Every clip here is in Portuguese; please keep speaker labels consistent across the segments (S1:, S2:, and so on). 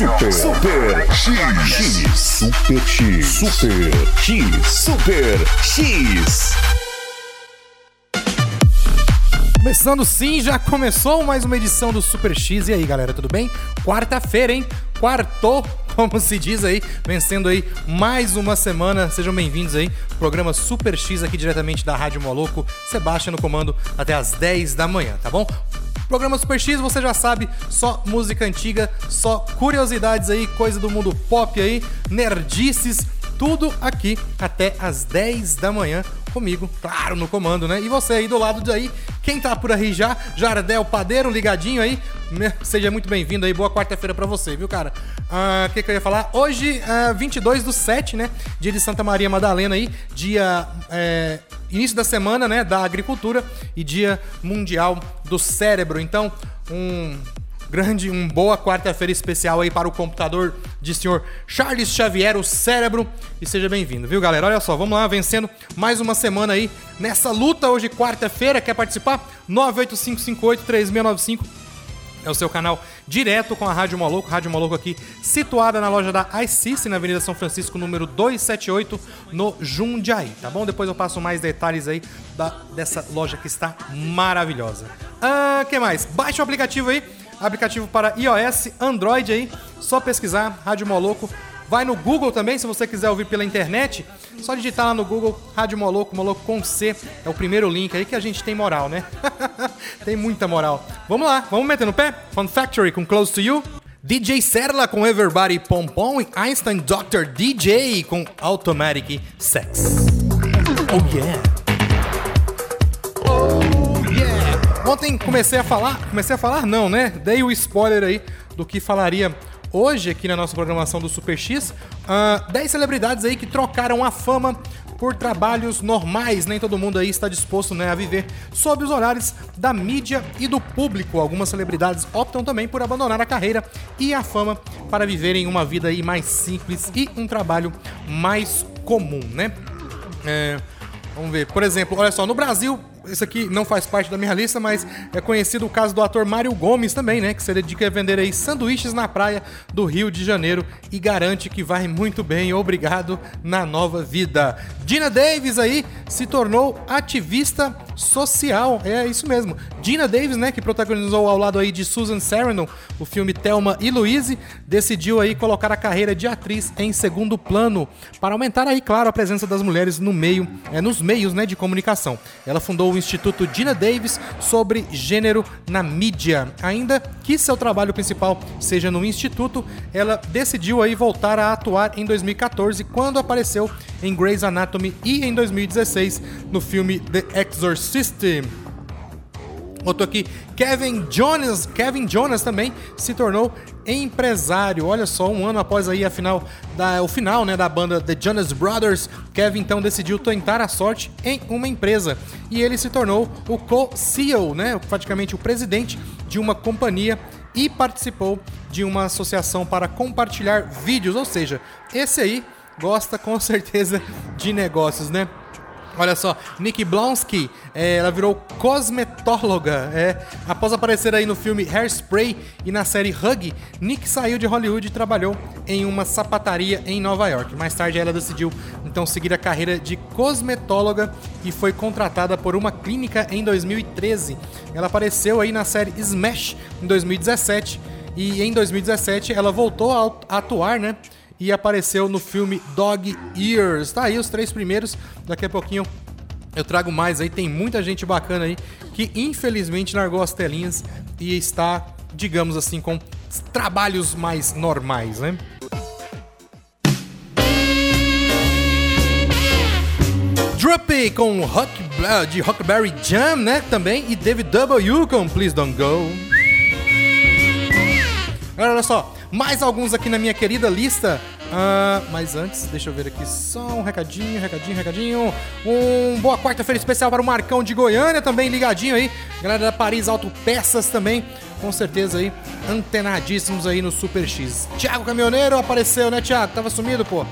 S1: Super Super X Super X Super X Super X
S2: Começando sim, já começou mais uma edição do Super X. E aí, galera, tudo bem? Quarta-feira, hein? Quartou, como se diz aí, vencendo aí mais uma semana. Sejam bem-vindos aí. Programa Super X aqui diretamente da Rádio Moloco. Sebastião no comando até as 10 da manhã, tá bom? Programa Super X, você já sabe, só música antiga, só curiosidades aí, coisa do mundo pop aí, nerdices, tudo aqui até as 10 da manhã comigo, claro, no comando, né? E você aí do lado daí, quem tá por aí já, Jardel Padeiro, ligadinho aí, né? seja muito bem-vindo aí, boa quarta-feira pra você, viu, cara? Ah, O que, que eu ia falar? Hoje, ah, 22 do 7, né? Dia de Santa Maria Madalena aí, dia... é, início da semana, né, da agricultura e dia mundial do cérebro. Então, um grande, um boa quarta-feira especial aí para o computador de senhor Charles Xavier, o cérebro. E seja bem-vindo, viu, galera? Olha só, vamos lá, vencendo mais uma semana aí nessa luta hoje, quarta-feira. Quer participar? 985583695 é o seu canal direto com a Rádio Maluco. Rádio Maluco aqui, situada na loja da iCice, na Avenida São Francisco, número 278, no Jundiaí, tá bom? Depois eu passo mais detalhes aí da, dessa loja que está maravilhosa. Ah, que mais? Baixe o aplicativo aí, aplicativo para iOS, Android aí, só pesquisar Rádio Moloco. Vai no Google também, se você quiser ouvir pela internet. Só digitar lá no Google Rádio Moloco, Moloco com C. É o primeiro link aí que a gente tem moral, né? tem muita moral. Vamos lá, vamos meter no pé? Fun Factory com Close to You. DJ Serla com Everybody Pom Pom e Einstein Dr. DJ com Automatic Sex. Oh yeah. Oh yeah. Ontem comecei a falar, comecei a falar não, né? Dei o spoiler aí do que falaria hoje aqui na nossa programação do Super X. Ah, 10 celebridades aí que trocaram a fama por trabalhos normais. Nem todo mundo aí está disposto né, a viver sob os olhares da mídia e do público. Algumas celebridades optam também por abandonar a carreira e a fama para viverem uma vida aí mais simples e um trabalho mais comum, né? É, vamos ver, por exemplo, olha só, no Brasil, esse aqui não faz parte da minha lista, mas é conhecido o caso do ator Mário Gomes também, né? Que se dedica a vender aí sanduíches na praia do Rio de Janeiro e garante que vai muito bem, obrigado, na nova vida. Dina Davis aí se tornou ativista social, é isso mesmo. Dina Davis, né, que protagonizou ao lado aí de Susan Sarandon o filme Thelma e Louise, decidiu aí colocar a carreira de atriz em segundo plano para aumentar aí, claro, a presença das mulheres no meio, é, nos meios, né, de comunicação. Ela fundou o Instituto Dina Davis sobre gênero na mídia. Ainda que seu trabalho principal seja no instituto, ela decidiu aí voltar a atuar em 2014 quando apareceu em Grey's Anatomy e em 2016 no filme The Exorcist. Outro aqui, Kevin Jonas, Kevin Jonas também se tornou empresário. Olha só, um ano após aí a final da, o final né, da banda The Jonas Brothers, Kevin então decidiu tentar a sorte em uma empresa e ele se tornou o co-CEO, né, praticamente o presidente de uma companhia e participou de uma associação para compartilhar vídeos, ou seja, esse aí gosta com certeza de negócios, né? Olha só, Nick Blonsky, é, ela virou cosmetóloga. É, após aparecer aí no filme Hairspray e na série Hug, Nick saiu de Hollywood e trabalhou em uma sapataria em Nova York. Mais tarde ela decidiu então seguir a carreira de cosmetóloga e foi contratada por uma clínica em 2013. Ela apareceu aí na série Smash em 2017 e em 2017 ela voltou a atuar, né? E apareceu no filme Dog Ears. Tá aí os três primeiros, daqui a pouquinho eu trago mais aí, tem muita gente bacana aí que infelizmente largou as telinhas e está, digamos assim, com trabalhos mais normais, né? Droopy com uh, de Huckberry Jam, né? Também. E David W. com Please Don't Go. Olha só, mais alguns aqui na minha querida lista. Uh, mas antes, deixa eu ver aqui só um recadinho, recadinho, recadinho. Um boa quarta-feira especial para o Marcão de Goiânia também ligadinho aí. Galera da Paris Autopeças também, com certeza aí, antenadíssimos aí no Super X. Thiago Caminhoneiro apareceu, né, Thiago? Tava sumido, pô.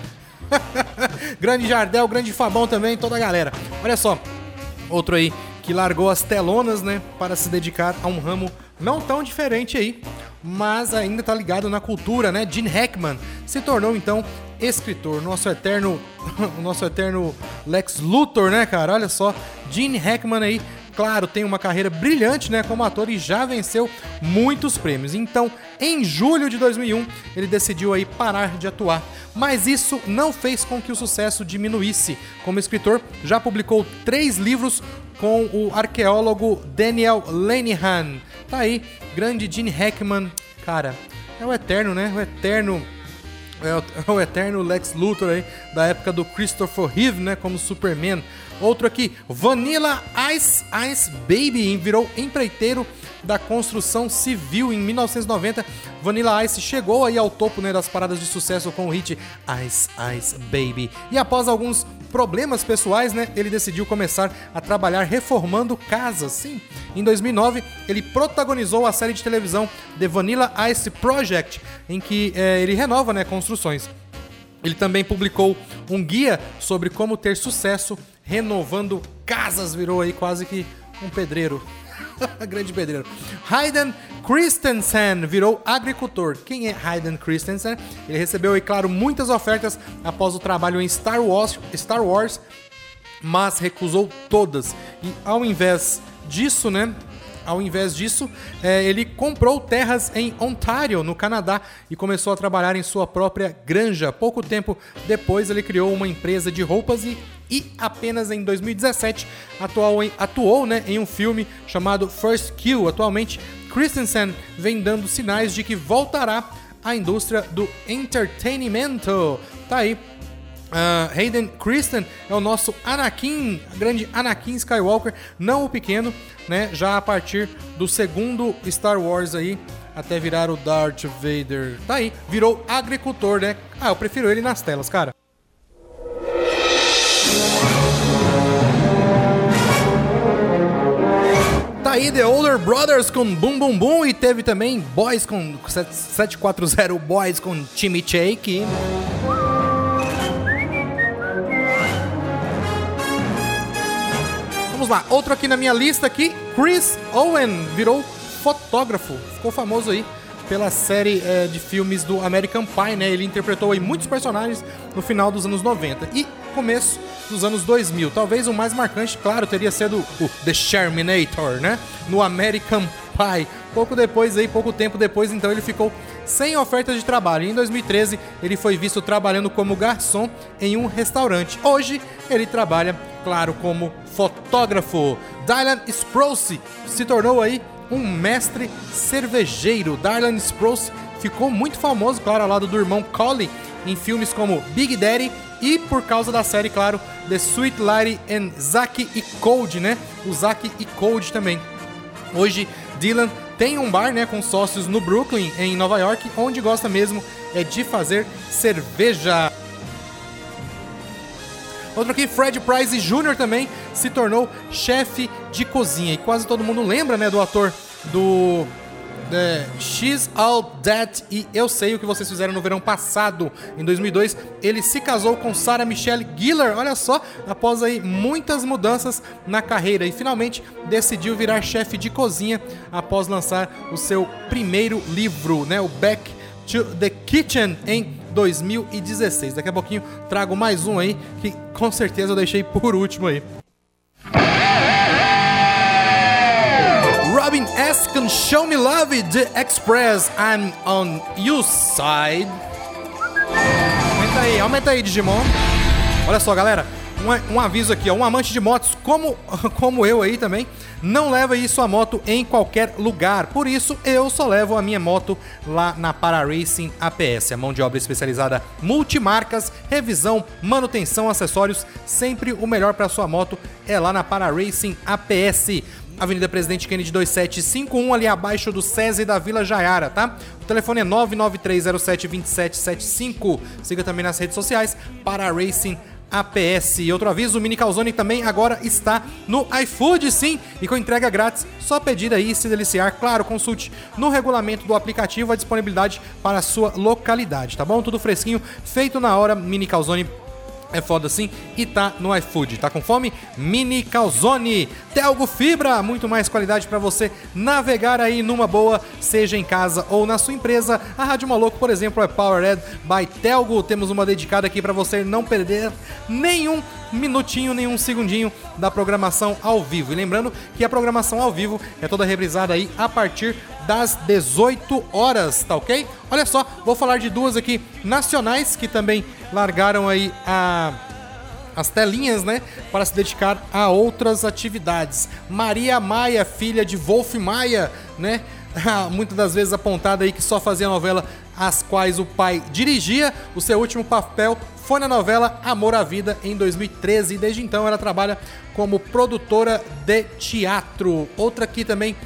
S2: grande Jardel, grande Fabão também, toda a galera. Olha só, outro aí que largou as telonas, né, para se dedicar a um ramo não tão diferente aí, mas ainda tá ligado na cultura, né? Gene Hackman se tornou então escritor, nosso eterno, o nosso eterno Lex Luthor, né, cara? Olha só, Gene Hackman aí claro, tem uma carreira brilhante né, como ator e já venceu muitos prêmios. Então, em julho de 2001, ele decidiu aí parar de atuar. Mas isso não fez com que o sucesso diminuísse. Como escritor, já publicou três livros com o arqueólogo Daniel Lenihan. Tá aí, grande Gene Hackman. Cara, é o eterno, né? O eterno é o, eterno Lex Luthor aí, da época do Christopher Reeve, né, como Superman. Outro aqui, Vanilla Ice Ice Baby, virou empreiteiro da construção civil em 1990. Vanilla Ice chegou aí ao topo né, das paradas de sucesso com o hit Ice Ice Baby. E após alguns problemas pessoais, né, ele decidiu começar a trabalhar reformando casas. Sim, em 2009 ele protagonizou a série de televisão The Vanilla Ice Project, em que é, ele renova né, construções. Ele também publicou um guia sobre como ter sucesso renovando casas, virou aí quase que um pedreiro. Grande pedreiro. Hayden Christensen virou agricultor. Quem é Hayden Christensen? Ele recebeu, e claro, muitas ofertas após o trabalho em Star Wars, Star Wars, mas recusou todas. E ao invés disso, né, ao invés disso, é, ele comprou terras em Ontário, no Canadá, e começou a trabalhar em sua própria granja. Pouco tempo depois, ele criou uma empresa de roupas e, e apenas em 2017 atuou, em, atuou né, em um filme chamado First Kill. Atualmente, Christensen vem dando sinais de que voltará à indústria do entretenimento. Tá aí Uh, Hayden Christen é o nosso Anakin, grande Anakin Skywalker, não o pequeno, né? Já a partir do segundo Star Wars aí, até virar o Darth Vader. Tá aí, virou agricultor, né? Ah, eu prefiro ele nas telas, cara. Tá aí The Older Brothers com Boom Boom Boom e teve também Boys com 740 Boys com Timmy Shake. Vamos lá, outro aqui na minha lista aqui, Chris Owen virou fotógrafo, ficou famoso aí pela série é, de filmes do American Pie, né? Ele interpretou aí muitos personagens no final dos anos 90 e começo dos anos 2000. Talvez o mais marcante, claro, teria sido o The Sherminator, né? No American Pie. Pouco depois aí, pouco tempo depois, então ele ficou sem oferta de trabalho. Em 2013, ele foi visto trabalhando como garçom em um restaurante. Hoje, ele trabalha, claro, como fotógrafo. Dylan Sprouse se tornou aí um mestre cervejeiro. Dylan Sprouse ficou muito famoso, claro, ao lado do irmão Collie, em filmes como Big Daddy e por causa da série, claro, The Sweet Lady and Zack e Code, né? O Zack e Code também. Hoje, Dylan tem um bar, né, com sócios no Brooklyn, em Nova York, onde gosta mesmo é de fazer cerveja. Outro aqui, Fred Price Jr. também se tornou chefe de cozinha. E quase todo mundo lembra, né, do ator do é, She's All That e Eu Sei o que vocês fizeram no verão passado, em 2002. Ele se casou com Sarah Michelle Gellar, olha só, após aí muitas mudanças na carreira e finalmente decidiu virar chefe de cozinha após lançar o seu primeiro livro, né, o Back to the Kitchen em 2016. Daqui a pouquinho trago mais um aí que com certeza eu deixei por último aí. Robin Eskin, Show Me Love, The Express, I'm on your side. Aumenta aí, aumenta aí, Digimon. Olha só, galera, um, um aviso aqui, ó, um amante de motos como, como eu aí também, não leva aí sua moto em qualquer lugar. Por isso, eu só levo a minha moto lá na Para Racing APS, a mão de obra especializada multimarcas, revisão, manutenção, acessórios, sempre o melhor para sua moto é lá na Para Racing APS. Avenida Presidente Kennedy 2751, ali abaixo do SESI da Vila Jaiara, tá? O telefone é 993072775. Siga também nas redes sociais para Racing APS. E outro aviso, o Mini Calzone também agora está no iFood, sim, e com entrega grátis. Só pedir aí e se deliciar. Claro, consulte no regulamento do aplicativo a disponibilidade para a sua localidade, tá bom? Tudo fresquinho, feito na hora, Mini Calzone é foda assim e tá no iFood. Tá com fome? Mini Calzone. Telgo Fibra, muito mais qualidade para você navegar aí numa boa, seja em casa ou na sua empresa. A Rádio Maluco, por exemplo, é Powered by Telgo. Temos uma dedicada aqui para você não perder nenhum minutinho, nenhum segundinho da programação ao vivo. E lembrando que a programação ao vivo é toda reprisada aí a partir das 18 horas, tá ok? Olha só, vou falar de duas aqui nacionais que também largaram aí a as telinhas, né, para se dedicar a outras atividades. Maria Maia, filha de Wolf Maia, né, muitas das vezes apontada aí que só fazia novela as quais o pai dirigia. O seu último papel foi na novela Amor à Vida em 2013 e desde então ela trabalha como produtora de teatro. Outra aqui também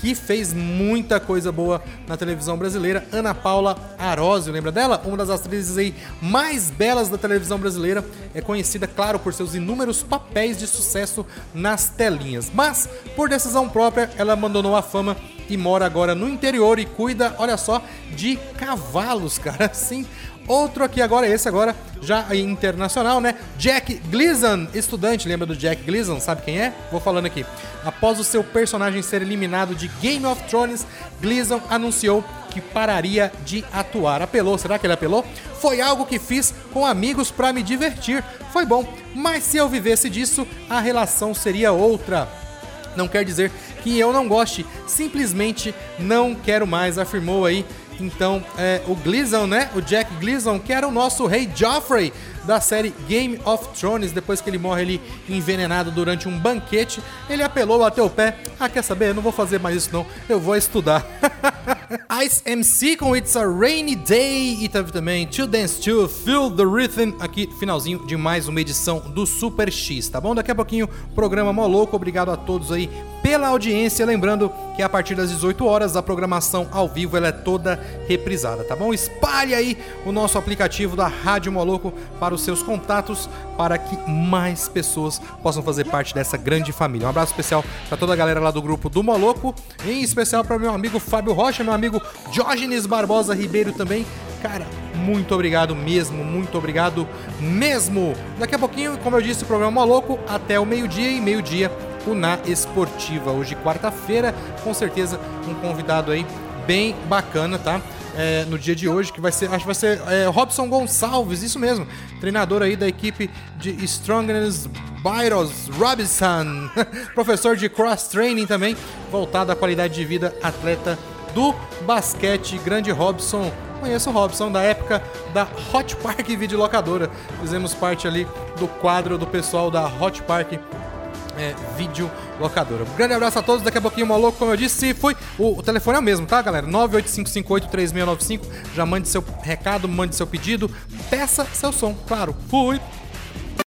S2: que fez muita coisa boa na televisão brasileira, Ana Paula Arósio, lembra dela? Uma das atrizes aí mais belas da televisão brasileira, é conhecida, claro, por seus inúmeros papéis de sucesso nas telinhas. Mas, por decisão própria, ela abandonou a fama e mora agora no interior e cuida, olha só, de cavalos, cara. Sim, Outro aqui agora, esse agora, já internacional, né? Jack Gleason, estudante, lembra do Jack Gleason? Sabe quem é? Vou falando aqui. Após o seu personagem ser eliminado de Game of Thrones, Gleason anunciou que pararia de atuar. Apelou, será que ele apelou? Foi algo que fiz com amigos para me divertir. Foi bom, mas se eu vivesse disso, a relação seria outra. Não quer dizer que eu não goste, simplesmente não quero mais, afirmou aí então é, o Gleason, né? O Jack Gleason, que era o nosso rei Joffrey da série Game of Thrones, depois que ele morre ali envenenado durante um banquete, ele apelou, bateu o pé. Ah, quer saber? Eu não vou fazer mais isso não, eu vou estudar. Ice MC com It's a Rainy Day e teve também To Dance To, Feel the Rhythm, aqui finalzinho de mais uma edição do Super X, tá bom? Daqui a pouquinho, programa Moloco, obrigado a todos aí pela audiência, lembrando que a partir das 18 horas a programação ao vivo ela é toda reprisada, tá bom? Espalhe aí o nosso aplicativo da Rádio Moloco para os seus contatos para que mais pessoas possam fazer parte dessa grande família. Um abraço especial para toda a galera lá do grupo do Moloco, em especial para meu amigo Fábio Rocha, meu amigo Diógenes Barbosa Ribeiro também. Cara, muito obrigado mesmo, muito obrigado mesmo. Daqui a pouquinho, como eu disse, o programa Moloco até o meio-dia e meio-dia o Na Esportiva. Hoje, quarta-feira, com certeza um convidado aí bem bacana, tá? É, no dia de hoje, que vai ser, acho que vai ser é, Robson Gonçalves, isso mesmo, treinador aí da equipe de Strongness Byros Robinson, professor de cross training também, voltado à qualidade de vida, atleta do basquete, grande Robson. Conheço o Robson da época da Hot Park Videolocadora. Fizemos parte ali do quadro do pessoal da Hot Park é, vídeo locadora. Um grande abraço a todos, daqui a pouquinho maluco, como eu disse, fui. O, o, telefone é o mesmo, tá, galera? 985583695. Já mande seu recado, mande seu pedido, peça seu som, claro. Fui!